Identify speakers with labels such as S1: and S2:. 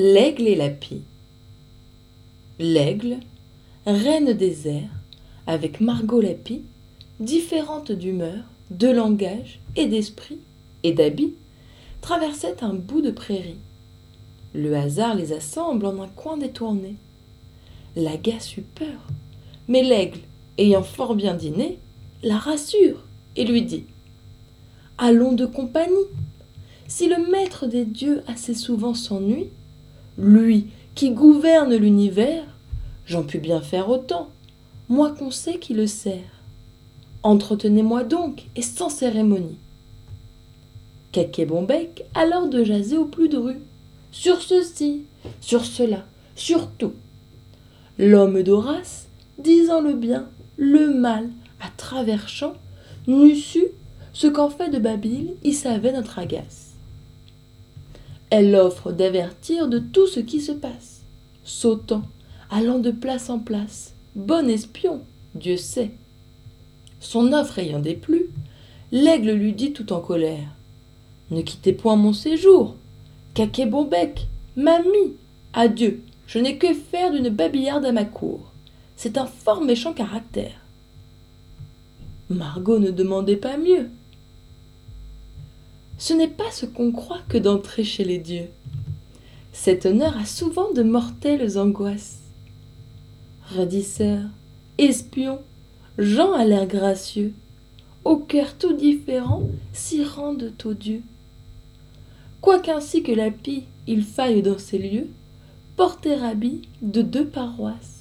S1: L'aigle et la pie. L'aigle, reine des airs, avec Margot la pie, différente d'humeur, de langage et d'esprit et d'habit, traversait un bout de prairie. Le hasard les assemble en un coin détourné. La gasse eut peur, mais l'aigle, ayant fort bien dîné, la rassure et lui dit Allons de compagnie. Si le maître des dieux assez souvent s'ennuie, lui qui gouverne l'univers, j'en puis bien faire autant, moi qu'on sait qui le sert. Entretenez-moi donc, et sans cérémonie. Caquet-Bonbec alors de jaser au plus dru, sur ceci, sur cela, sur tout. L'homme d'Horace, disant le bien, le mal, à travers champs, n'eût su ce qu'en fait de Babyle y savait notre agace. Elle offre d'avertir de tout ce qui se passe, sautant, allant de place en place, bon espion, Dieu sait. Son offre ayant déplu, l'aigle lui dit tout en colère Ne quittez point mon séjour, caquet bon bec, mamie, adieu, je n'ai que faire d'une babillarde à ma cour. C'est un fort méchant caractère. Margot ne demandait pas mieux ce n'est pas ce qu'on croit que d'entrer chez les dieux. Cet honneur a souvent de mortelles angoisses. Redisseurs, espions, gens à l'air gracieux, au cœur tout différent, s'y rendent aux dieux. Quoiqu'ainsi que la pie il faille dans ces lieux porter habit de deux paroisses.